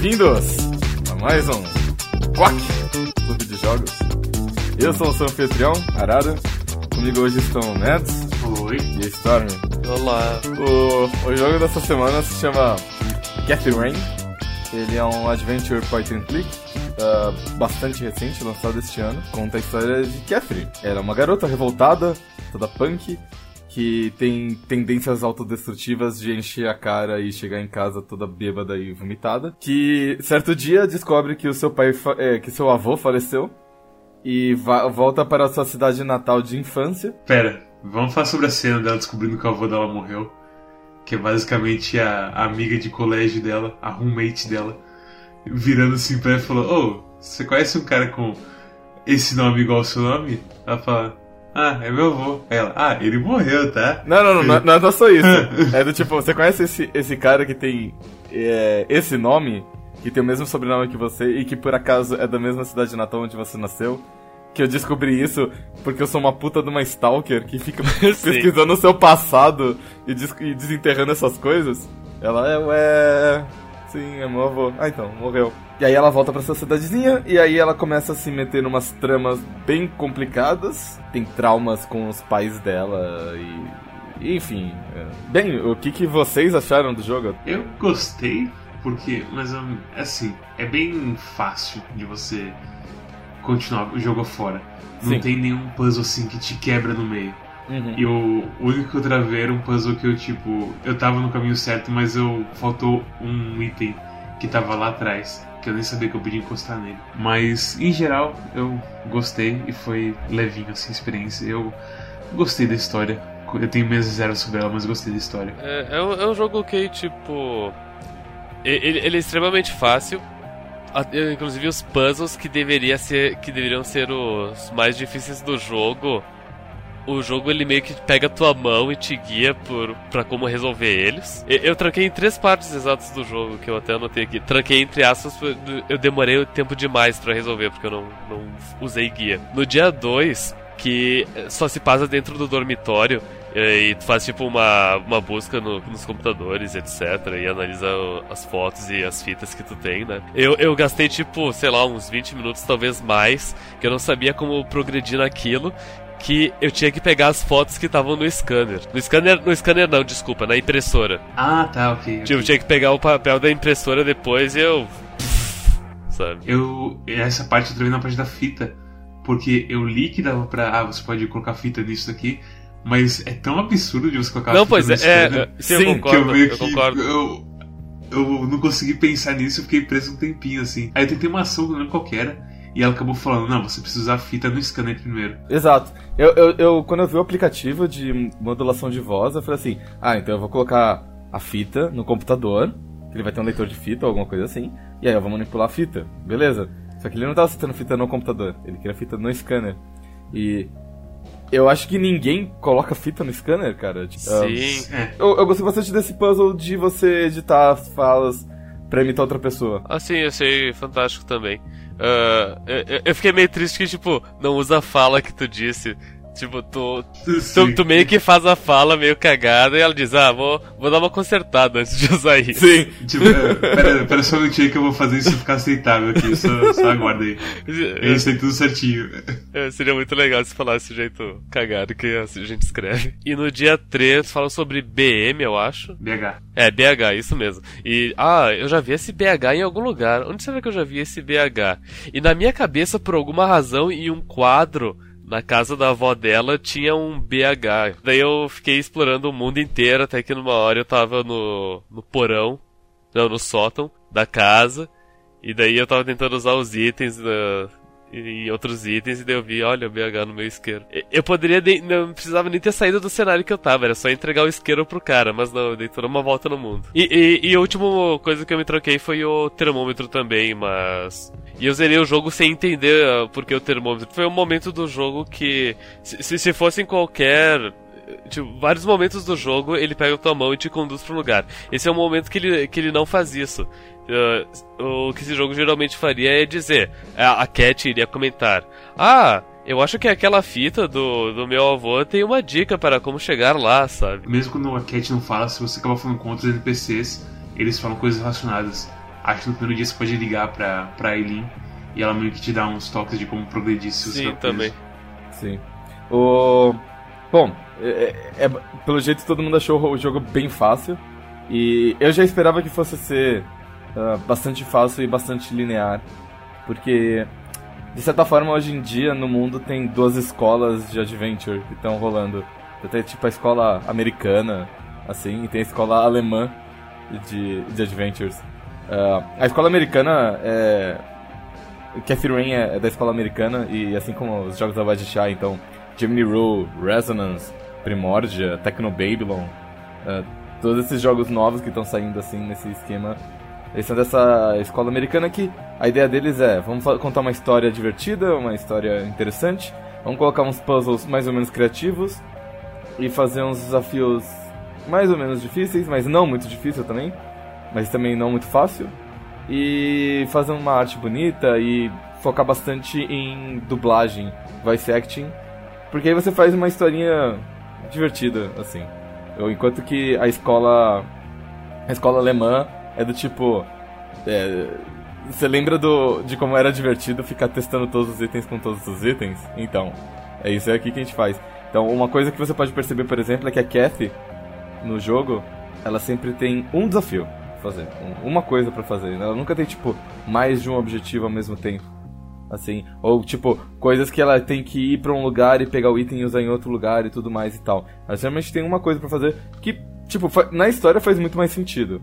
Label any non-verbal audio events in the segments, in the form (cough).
Bem-vindos a mais um Quack Clube de Jogos. Eu sou o seu anfitrião, Arara. Comigo hoje estão o Mads Oi. e a Storm. Olá. O, o jogo dessa semana se chama Catherine. Ele é um adventure point and click uh, bastante recente, lançado este ano. Conta a história de Catherine. Ela é uma garota revoltada, toda punk, que tem tendências autodestrutivas de encher a cara e chegar em casa toda bêbada e vomitada. Que certo dia descobre que o seu pai, é, que seu avô faleceu e volta para sua cidade natal de infância. Pera, vamos falar sobre a cena dela descobrindo que o avô dela morreu. Que é basicamente a, amiga de colégio dela, a roommate dela, virando assim pra ela e falou: Ô, você conhece um cara com esse nome igual ao seu nome? Ela fala: Ah, é meu avô. Ela: Ah, ele morreu, tá? Não, não, não, não, não é não é só isso. (laughs) É do tipo, você conhece esse, esse cara que tem é, esse nome, que tem o mesmo sobrenome que você e que por acaso é da mesma cidade natal onde você nasceu? Que eu descobri isso porque eu sou uma puta de uma stalker que fica (laughs) (laughs) pesquisando o seu passado e, des- e desenterrando essas coisas. Ela é, ué. Sim, é meu avô. Ah, então, morreu. E aí ela volta pra sua cidadezinha e aí ela começa a se meter numas tramas bem complicadas. Tem traumas com os pais dela e. Enfim. é. Bem, o que, que vocês acharam do jogo? Eu gostei, porque, mas hum, assim, é bem fácil de você continuar o jogo fora. Não Sim. tem nenhum puzzle assim que te quebra no meio. Uhum. E o único que eu travei era um puzzle que eu, tipo, eu tava no caminho certo, mas eu faltou um item que tava lá atrás, que eu nem sabia que eu podia encostar nele. Mas, em geral, eu gostei e foi levinho, assim, a experiência. Eu gostei da história. Eu tenho minhas reservas sobre ela, mas gostei da história. É, é um, é um jogo que, tipo. e- Ele, ele é extremamente fácil. Inclusive os puzzles que, deveria ser, que deveriam ser os mais difíceis do jogo. O jogo ele meio que pega a tua mão e te guia por, pra como resolver eles. E- Eu tranquei em três partes exatas do jogo, que eu até anotei aqui. Tranquei entre aspas, eu demorei tempo demais pra resolver, porque eu não, não usei guia. No dia 2, que só se passa dentro do dormitório, e tu faz tipo uma, uma busca no- nos computadores, etc. E analisa o- as fotos e as fitas que tu tem, né? Eu, eu gastei tipo, sei lá, uns 20 minutos, talvez mais, que eu não sabia como progredir naquilo. Que eu tinha que pegar as fotos que estavam no scanner. No scanner, no scanner não, desculpa, na impressora. Ah, tá, ok. Tipo, eu tinha que pegar o papel da impressora depois e eu. Sabe? Eu. Essa parte eu travei na parte da fita. Porque eu li que dava pra. Ah, você pode colocar fita nisso daqui. Mas é tão absurdo de você colocar Não, fita pois é, scanner é, sim, eu que concordo, eu meio eu que. concordo. Eu, eu não consegui pensar nisso, eu fiquei preso um tempinho assim. Aí eu tentei uma ação, não lembro qual que era. E ela acabou falando: Não, você precisa usar a fita no scanner primeiro. Exato. Eu, eu, eu- quando eu vi o aplicativo de modulação de voz, eu falei assim: ah, então eu vou colocar a fita no computador, que ele vai ter um leitor de fita ou alguma coisa assim, e aí eu vou manipular a fita. Beleza. Só que ele não tava citando fita no computador, ele queria fita no scanner. E eu acho que ninguém coloca fita no scanner, cara. Tipo, Sim. É. Eu, eu gostei bastante desse puzzle de você editar as falas pra imitar outra pessoa. Ah, sim, eu achei fantástico também. Ah, eu, eu fiquei meio triste que, tipo, não usa a fala que tu disse. Tipo, tu, tu, tu meio que faz a fala meio cagada e ela diz, ah, vou, vou dar uma consertada antes de usar isso. Sim. Tipo, é, pera, pera só um minutinho que eu vou fazer isso ficar aceitável aqui. Só, só aguarda aí. Eu sei tudo certinho. É, seria muito legal se falasse desse jeito cagado que a gente escreve. E no dia 3 fala sobre BM, eu acho. BH. É, BH, isso mesmo. E, ah, eu já vi esse BH em algum lugar. Onde você vê que eu já vi esse BH? E na minha cabeça, por alguma razão, em um quadro na casa da avó dela tinha um BH. Daí eu fiquei explorando o mundo inteiro, até que numa hora eu tava no, no porão, não, no sótão da casa. E daí eu tava tentando usar os itens da, em outros itens e daí eu vi, olha, o BH no meu isqueiro. E- Eu poderia, não precisava nem ter saído do cenário que eu tava, era só entregar o isqueiro pro cara, mas não, eu dei toda uma volta no mundo. E, e, e a última coisa que eu me troquei foi o termômetro também, mas. E eu zerei o jogo sem entender ah, por que o termômetro. Foi um momento do jogo que, se, se- se fosse em qualquer Tipo, vários momentos do jogo ele pega a tua mão e te conduz para um lugar. Esse é um momento que ele, que ele não faz isso. Uh, o que esse jogo geralmente faria é dizer: a, a Cat iria comentar: Ah, eu acho que aquela fita do, do meu avô tem uma dica para como chegar lá, sabe? Mesmo quando a Cat não fala, se você acaba falando com outros NPCs, eles falam coisas relacionadas. Acho que no primeiro dia você pode ligar pra, pra Eileen e ela meio que te dá uns toques de como progredir se você Sim, também. Sim. O... Bom, é- é- é- pelo jeito todo mundo achou o jogo bem fácil. E eu já esperava que fosse ser ah, bastante fácil e bastante linear. Porque, de certa forma, hoje em dia no mundo tem duas escolas de adventure que estão rolando. Tem tipo a escola americana, assim, e tem a escola alemã de, de adventures. Ah, a escola americana é. Cathy Rain é, é da escola americana e assim como os jogos da Shy, então Gemini Rule, Resonance, Primordia, Techno Babylon, ah, todos esses jogos novos que estão saindo assim nesse esquema, eles são dessa escola americana que a ideia deles é, vamos contar uma história divertida, uma história interessante, vamos colocar uns puzzles mais ou menos criativos e fazer uns desafios mais ou menos difíceis, mas não muito difícil também, mas também não muito fácil e fazer uma arte bonita e focar bastante em dublagem, voice acting, porque aí você faz uma historinha divertida, assim. Eu- Enquanto que a escola a escola alemã é do tipo é, você lembra do de como era divertido ficar testando todos os itens com todos os itens? Então, é isso aqui que a gente faz. Então, uma coisa que você pode perceber, por exemplo, é que a Kathy no jogo, ela sempre tem um desafio fazer, um- uma coisa pra fazer. Ela nunca tem tipo mais de um objetivo ao mesmo tempo. Assim, ou tipo, coisas que ela tem que ir pra um lugar e pegar o item e usar em outro lugar e tudo mais e tal. Ela geralmente tem uma coisa pra fazer que, tipo, na história faz muito mais sentido,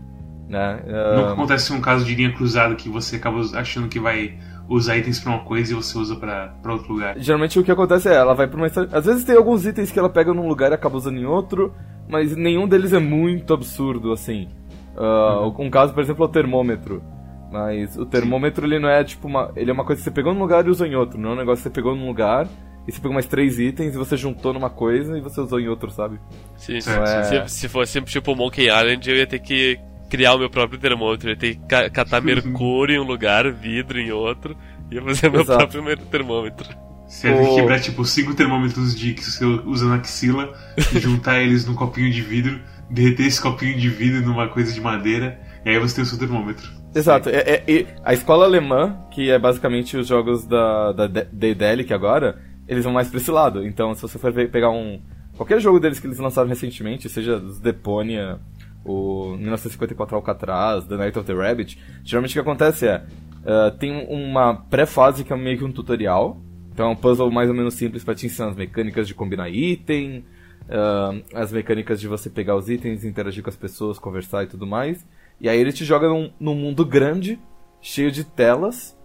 né? Nunca Ah, acontece um caso de linha cruzada que você acaba achando que vai usar itens pra uma coisa e você usa pra, pra outro lugar. Geralmente o que acontece é, ela vai pra uma. Às vezes tem alguns itens que ela pega num lugar e acaba usando em outro, mas nenhum deles é muito absurdo, assim. Ah, Um caso, por exemplo, é o termômetro. Mas o termômetro ele não é tipo uma. Ele é uma coisa que você pegou num lugar e usou em outro. Não é um negócio que você pegou num lugar e você pegou mais três itens e você juntou numa coisa e você usou em outro, sabe? Sim, Certo, é- se, se fosse tipo Monkey Island, eu ia ter que criar o meu próprio termômetro. Eu ia ter que ca- catar mercúrio em um lugar, vidro em outro, e ia fazer o meu Exato. próprio termômetro. Você vai ter que quebrar tipo cinco termômetros de que você usa na axila, juntar eles num copinho de vidro, derreter esse copinho de vidro numa coisa de madeira, e aí você tem o seu termômetro. Exato. É, é- e a escola alemã, que é basicamente os jogos da, da De- Daedalic agora, eles vão mais pra esse lado. Então, se você for pegar um. Qualquer jogo deles que eles lançaram recentemente, seja os Deponia, o 1954 Alcatraz, The Night of the Rabbit, geralmente o que acontece é. ah, tem uma pré-fase que é meio que um tutorial. Então é um puzzle mais ou menos simples pra te ensinar as mecânicas de combinar item, ah, as mecânicas de você pegar os itens, interagir com as pessoas, conversar e tudo mais. E aí ele te joga num, num mundo grande, cheio de telas,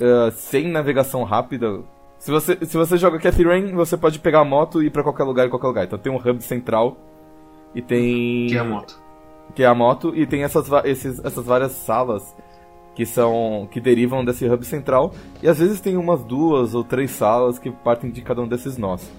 ah, sem navegação rápida. Se você, se você joga Cathy Rain, você pode pegar a moto e ir pra qualquer lugar em qualquer lugar. Então tem um hub central e tem. Que é a moto. que é a moto, e tem essas, esses, essas várias salas que são. que derivam desse hub central. E às vezes tem umas duas ou três salas que partem de cada um desses nós.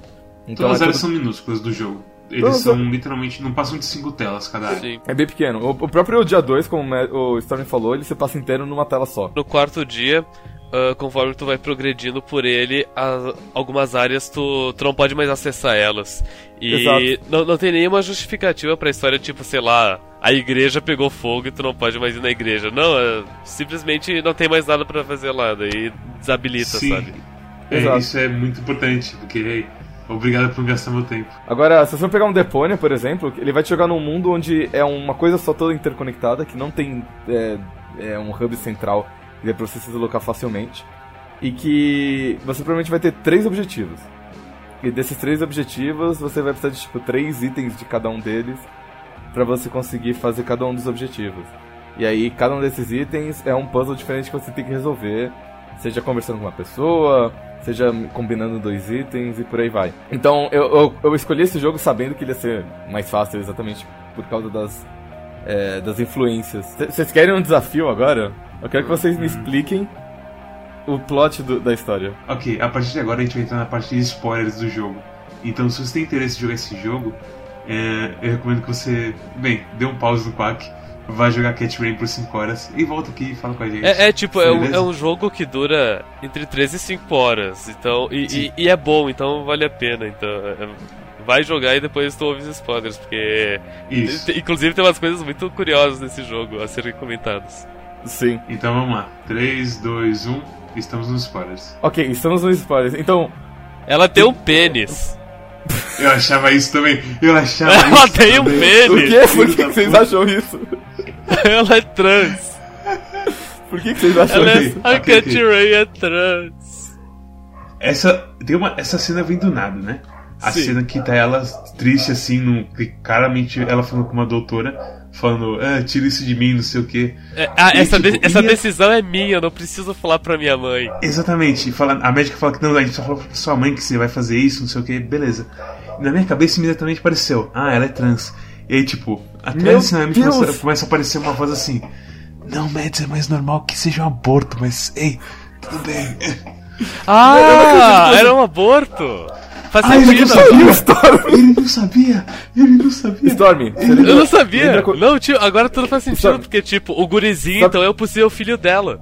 Então Todas é, elas tudo- são minúsculas do jogo. Eles Todas são literalmente. não passam de cinco telas cada área. Sim. é bem pequeno. O, o próprio dia 2, como o Storm falou, ele se passa inteiro numa tela só. No quarto dia, ah, conforme tu vai progredindo por ele, a- algumas áreas tu, tu não pode mais acessar elas. E Exato. não, não tem nenhuma justificativa pra história, tipo, sei lá, a igreja pegou fogo e tu não pode mais ir na igreja. Não, é, simplesmente não tem mais nada pra fazer lá, daí desabilita, Sim. sabe? É, Exato. isso é muito importante, porque obrigado por gastar meu tempo. Agora, se você pegar um Deponia, por exemplo, ele vai te jogar num mundo onde é uma coisa só toda interconectada, que não tem é, é, um hub central que dê pra você se deslocar facilmente. E que você provavelmente vai ter três objetivos. E desses três objetivos, você vai precisar de tipo três itens de cada um deles pra você conseguir fazer cada um dos objetivos. E aí, cada um desses itens é um puzzle diferente que você tem que resolver, seja conversando com uma pessoa, seja combinando dois itens e por aí vai. Então, eu, eu, eu escolhi esse jogo sabendo que ele ia ser mais fácil, exatamente por causa das, é, das influências. Vocês querem um desafio agora? Eu quero que vocês me expliquem o plot do- da história. Ok, a partir de agora a gente vai entrar na parte de spoilers do jogo. Então, se você tem interesse em jogar esse jogo, é, eu recomendo que você, bem, dê um pause no Quack, vá jogar Cat Rain por 5 horas e volta aqui e fala com a gente. É, é tipo, é um, é um jogo que dura entre 3 e 5 horas, então, e, e, e é bom, então vale a pena, então, é- vai jogar e depois tu ouve os spoilers, porque, Isso. inclusive tem umas coisas muito curiosas nesse jogo a serem comentadas. Sim. Então vamos lá. 3, 2, 1. Estamos nos spoilers. Ok, estamos nos spoilers. Então, Ela tem um pênis. Eu achava isso também. Eu achava Ela isso. tem um também. por pênis. quê? Por que, que vocês acham isso? (laughs) Ela é trans. Por que, que vocês acham Ela é... isso? A Cat. Ray é trans. Essa, tem uma, essa cena vem do nada, né? A Sim. cena que tá ela triste assim, no, que claramente ela falando com uma doutora, falando, ah, tira isso de mim, não sei o quê. É, ah, E, essa, tipo, de- essa decisão é minha, eu não preciso falar pra minha mãe. Exatamente. Fala, a médica fala que não, a gente só falou pra sua mãe que você vai fazer isso, não sei o que, beleza. E na minha cabeça imediatamente apareceu, ah, ela é trans. E aí, tipo, nome Deus! começa, começa a aparecer uma voz assim. Não, Mads, é mais normal que seja um aborto, mas ei, tudo bem. Ah, era um aborto. Faz Ah, ele não sentido. sabia! Storm. Ele não sabia! Ele não sabia! Storm, Eu não sabia. Não, tio, agora tudo faz sentido, Sabe- porque, tipo, o gurizinho, Sabe- então, é o possível filho dela.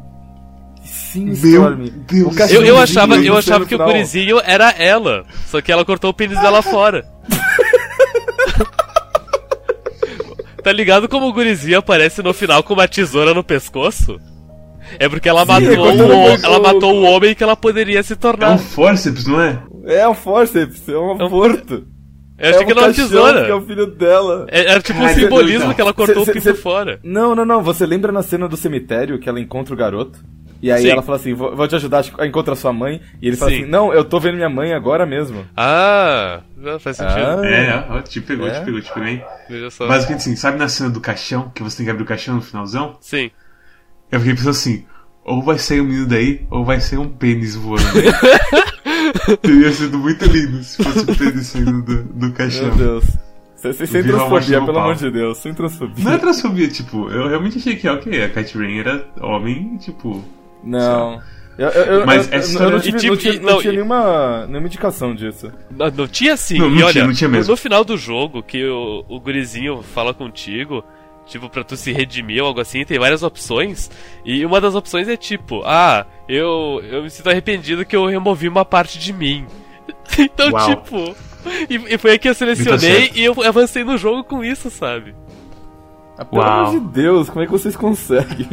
Sim, Meu Storm. Deus. Eu, eu achava, eu achava que o gurizinho era ela, só que ela cortou o pênis dela fora. Tá ligado como o gurizinho aparece no final com uma tesoura no pescoço? É porque ela Sim, matou, é o, ela- matou o homem que ela poderia se É tornar. um forceps, não é? É um forceps, é um aborto. Eu achei é que um era uma caixão tesoura. que é o filho dela. É- Era tipo um simbolismo então. que ela cortou Cê- o cê- pinto cê- fora. Não, não, não. Você lembra na cena do cemitério que ela encontra o garoto? E aí Sim. ela fala assim, vou, vou te ajudar a encontrar sua mãe. E ele fala Sim. assim, não, eu tô vendo minha mãe agora mesmo. Ah, faz sentido. Ah. É, ó, te pegou, É? te pegou, te. Basicamente assim, sabe na cena do caixão, que você tem que abrir o caixão no finalzão? Sim. Eu fiquei pensando assim, ou vai sair um menino daí, ou vai sair um pênis voando. (laughs) Teria sido muito lindo se fosse um pênis saindo do, do caixão. Meu Deus. Sem, sem, transfobia, pelo amor de Deus. Sem transfobia. Não é transfobia, tipo, eu realmente achei que, ok, a Cat Rain era homem, tipo... Não. Eu, eu, Mas eu, essa eu não, tive, tipo, não tinha, não não, tinha nenhuma, nenhuma indicação disso. Não, não tinha sim. Não, e olha, tinha, não tinha mesmo. no final do jogo, que o, o gurizinho fala contigo, tipo, pra tu se redimir ou algo assim, tem várias opções. E uma das opções é tipo, ah, eu, eu me sinto arrependido que eu removi uma parte de mim. (laughs) então, Uau. tipo. E, e foi aí que eu selecionei certo. e eu avancei no jogo com isso, sabe? Ah, pelo Uau. amor de Deus, como é que vocês conseguem?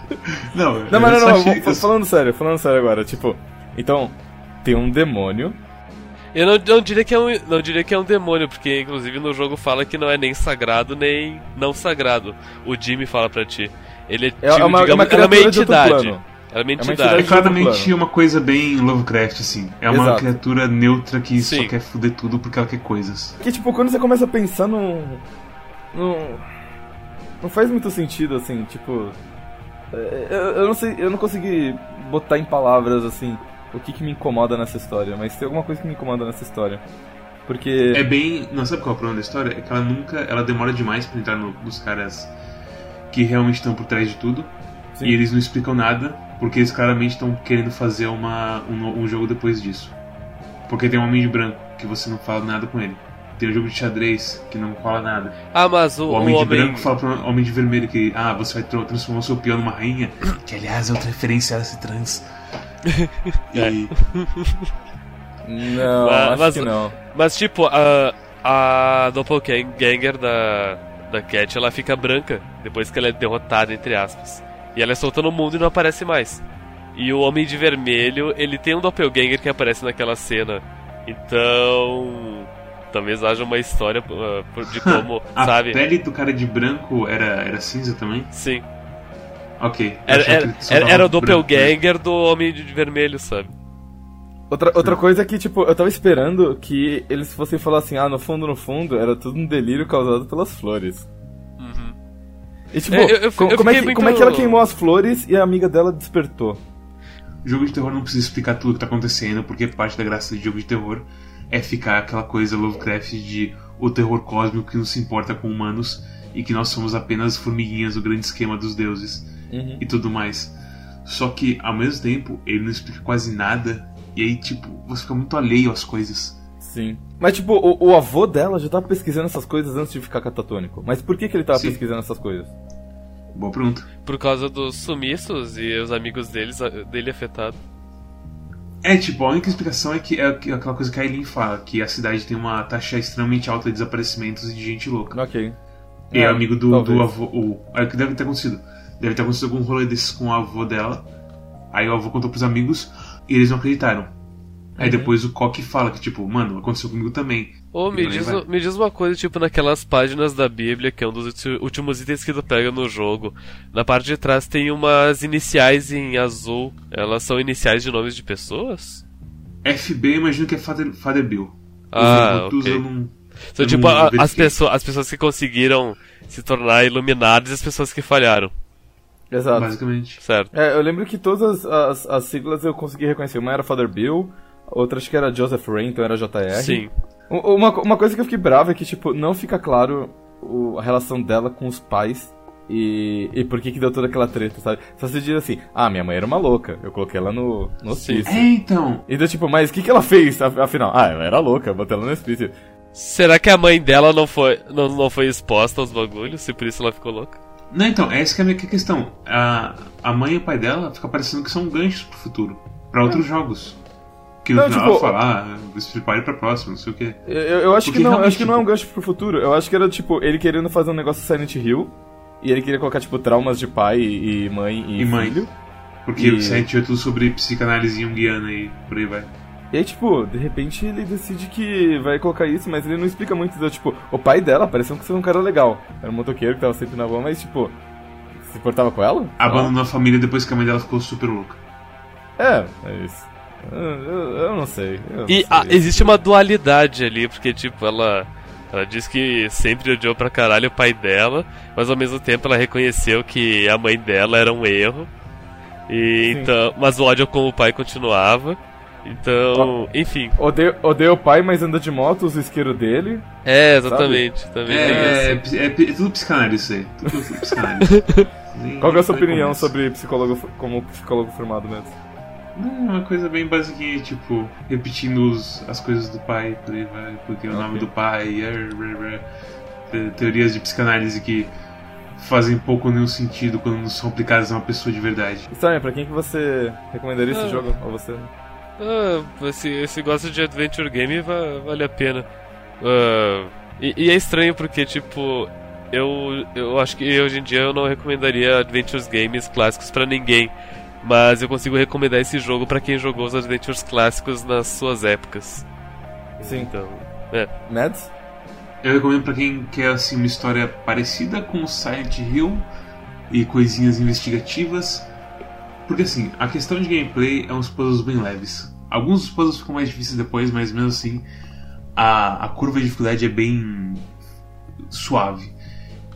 (laughs) Não, Não, eu mas não, não, achei- vou- falando sério, falando sério agora, tipo, então, tem um demônio. Eu não, não diria que é um, não diria que é um demônio, porque inclusive no jogo fala que não é nem sagrado nem não sagrado. O Jimmy fala pra ti. Ele é, É, é tipo, uma, é digamos, uma é uma criatura de outro entidade. plano. Ela é uma entidade. É claramente uma coisa bem Lovecraft, assim. É uma Exato. criatura neutra que Sim. só quer fuder tudo porque ela quer coisas. Que tipo, quando você começa a pensar num. num. Não faz muito sentido, assim, tipo. é, Eu, eu não sei, eu não consegui botar em palavras, assim, o que, que me incomoda nessa história, mas tem alguma coisa que me incomoda nessa história. Porque. É bem. Não sabe qual é o problema da história? É que ela nunca. Ela demora demais pra entrar no- nos caras que realmente estão por trás de tudo. Sim. E eles não explicam nada, porque eles claramente estão querendo fazer uma, um, um jogo depois disso. Porque tem um homem de branco que você não fala nada com ele. Tem um jogo de xadrez que não fala nada. Ah, mas o, O o homem homem. de branco fala pro homem de vermelho que ah, você vai tra- transformar o seu peão numa rainha. (coughs) Que aliás é outra referência a esse trans. (laughs) e (laughs) Não, Mas- acho mas- que não. Mas tipo, a. A Doppelganger da. Da Cat, ela fica branca depois que ela é derrotada, entre aspas. E ela é solta no mundo e não aparece mais. E o Homem de Vermelho, ele tem um Doppelganger que aparece naquela cena. Então. Talvez haja uma história uh, de como, (laughs) a sabe? pele do cara de branco era, era cinza também? Sim. Ok. Era, era, era, era o branco. Doppelganger do Homem de Vermelho, sabe? Outra, outra coisa é que, tipo, eu tava esperando que eles fossem falar assim, ah, no fundo, no fundo, era tudo um delírio causado pelas flores. Uhum. E tipo, É, eu- eu- eu como, é que, como é muito- que ela queimou as flores e a amiga dela despertou? Jogo de terror não precisa explicar tudo o que tá acontecendo, porque parte da graça de jogo de terror é ficar aquela coisa Lovecraft de o terror cósmico que não se importa com humanos e que nós somos apenas formiguinhas do grande esquema dos deuses Uhum. e tudo mais. Só que, ao mesmo tempo, ele não explica quase nada, e aí, tipo, você fica muito alheio às coisas. Sim. Mas, tipo, o, o avô dela já tava pesquisando essas coisas antes de ficar catatônico. Mas por que, que ele tava Sim. pesquisando essas coisas? Boa pergunta. Por causa dos sumiços e os amigos deles, dele afetados. É, tipo, a única explicação é que é aquela coisa que a Eileen fala, que a cidade tem uma taxa extremamente alta de desaparecimentos e de gente louca. Ok. E é amigo do, talvez. do avô. O, é o que deve ter acontecido. Deve ter acontecido algum rolê desses com o avô dela. Aí o avô contou pros amigos e eles não acreditaram. Aí Uhum. depois o Coque fala que, tipo, mano, aconteceu comigo também. Ô, me diz, me diz uma coisa, tipo, naquelas páginas da Bíblia, que é um dos últimos itens que tu pega no jogo. Na parte de trás tem umas iniciais em azul. Elas são iniciais de nomes de pessoas? FB, imagino que é Father, Father Bill. Ah, Os ok. eu não. São eu tipo não a- as, pessoas, as pessoas que conseguiram se tornar iluminadas e as pessoas que falharam, Exato. Basicamente. certo? É, eu lembro que todas as, as siglas eu consegui reconhecer. Uma era Father Bill, outra acho que era Joseph Ray, então era JR. Sim. Uma, uma coisa que eu fiquei bravo é que, tipo, não fica claro o- a relação dela com os pais e, e por que que deu toda aquela treta, sabe? Só se diz assim, ah, minha mãe era uma louca, eu coloquei ela no, no hospício. É, então. E deu tipo, mas o que que ela fez, af- afinal? Ah, ela era louca, eu botei ela no hospício. Será que a mãe dela não foi, não, não foi exposta aos bagulhos e por isso ela ficou louca? Não, então, essa que é a minha questão. A, a mãe e o pai dela fica parecendo que são ganchos pro futuro. Pra outros jogos. Que no Não, final tipo, ela fala, ah, se prepare pra próxima, não sei o quê. Eu, eu- eu acho Porque que não, eu acho que não é um tipo- gancho pro futuro. Eu acho que era tipo ele querendo fazer um negócio Silent Hill e ele queria colocar tipo traumas de pai e mãe e, E mãe. filho. Porque E- o 7 é tudo sobre psicanálise junguiana e por aí vai. E aí, tipo, de repente ele decide que vai colocar isso, mas ele não explica muito. Então, tipo, o pai dela parecia que ser um cara legal. Era um motoqueiro que tava sempre na rua, mas, tipo, se portava com ela? Abandonou a família depois que a mãe dela ficou super louca. É, é isso. Eu, eu- não sei. eu não E sei. ah, existe uma dualidade ali, porque, tipo, ela. Ela diz que sempre odiou pra caralho o pai dela, mas ao mesmo tempo ela reconheceu que a mãe dela era um erro. E Sim. então, mas o ódio com o pai continuava. Então, enfim. Odeio, odeio o pai, mas anda de moto, usa o isqueiro dele. É, exatamente. Também É, é, é, é tudo psicanálise isso aí. Tudo psicanálise. (laughs) Qual que é a sua opinião sobre psicólogo como psicólogo formado mesmo? Não, é uma coisa bem basiquinha, tipo, repetindo os- as coisas do pai, por aí vai, porque o nome do pai, é, é, é, te- teorias de psicanálise que fazem pouco ou nenhum sentido quando não são aplicadas a uma pessoa de verdade. Estranho, pra quem que você recomendaria esse Ah. jogo? Ou você? Ah, se, se gosta de adventure game, va- vale a pena. Ah, e, e é estranho porque, tipo, eu, eu acho que hoje em dia eu não recomendaria adventures games clássicos pra ninguém. Mas eu consigo recomendar esse jogo pra quem jogou os adventures clássicos nas suas épocas. Sim. Então, é. Mads? Eu recomendo pra quem quer assim uma história parecida com o Silent Hill e coisinhas investigativas. Porque assim, a questão de gameplay é uns puzzles bem leves. Alguns dos puzzles ficam mais difíceis depois, mas mesmo assim a, a curva de dificuldade é bem suave.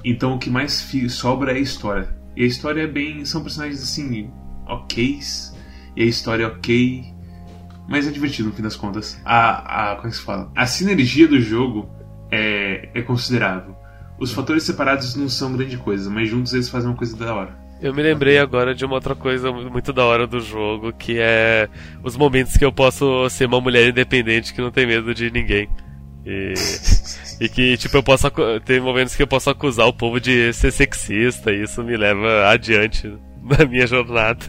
Então o que mais sobra é a história. E a história é bem. são personagens assim, oks. E a história é ok. Mas é divertido no fim das contas. A, a, como é que se fala? A sinergia do jogo é, é considerável. Os fatores separados não são grande coisa, mas juntos eles fazem uma coisa da hora. Eu me lembrei agora de uma outra coisa muito da hora do jogo, que é os momentos que eu posso ser uma mulher independente que não tem medo de ninguém. E, (laughs) e que, tipo, eu posso tem momentos que eu posso acusar o povo de ser sexista, e isso me leva adiante (laughs) na minha jornada.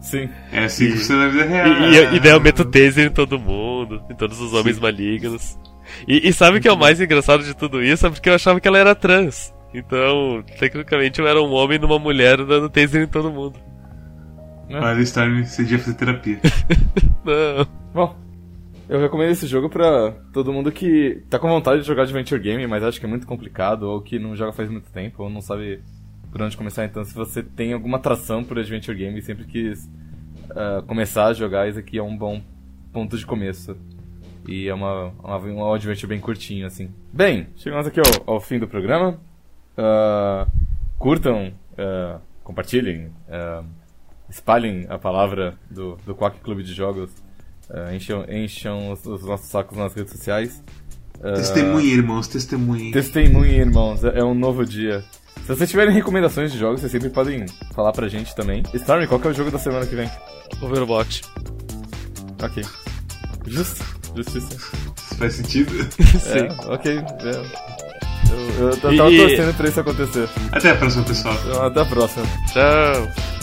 Sim. É assim E- que você na vida E, real. e, e daí eu meto taser em todo mundo, em todos os homens malignos. E, e sabe o que é o mais engraçado de tudo isso? É porque eu achava que ela era trans. Então, tecnicamente eu era um homem numa mulher dando taser em todo mundo. Olha, Storm, você devia fazer terapia. (laughs) Não. Bom, eu recomendo esse jogo pra todo mundo que tá com vontade de jogar Adventure Game, mas acha que é muito complicado, ou que não joga faz muito tempo, ou não sabe por onde começar. Então, se você tem alguma atração por Adventure Game e sempre quis ah, começar a jogar, esse aqui é um bom ponto de começo. E é uma, uma, um Adventure bem curtinho, assim. Bem, chegamos aqui ao, ao fim do programa. Ah, curtam, ah, compartilhem, espalhem a palavra do, do Quack Clube de Jogos. encham encham os, os nossos sacos nas redes sociais. Testemunha, irmãos, testemunha. Testemunhem, irmãos, é é um novo dia. Se vocês tiverem recomendações de jogos, vocês sempre podem falar pra gente também. Stormy, qual que é o jogo da semana que vem? Overwatch. Ok. Justo. Justiça. Isso faz sentido? (laughs) Sim. É, ok. é. Eu, eu, eu tava e- torcendo pra isso acontecer. Até a próxima, pessoal. Até a próxima. Tchau.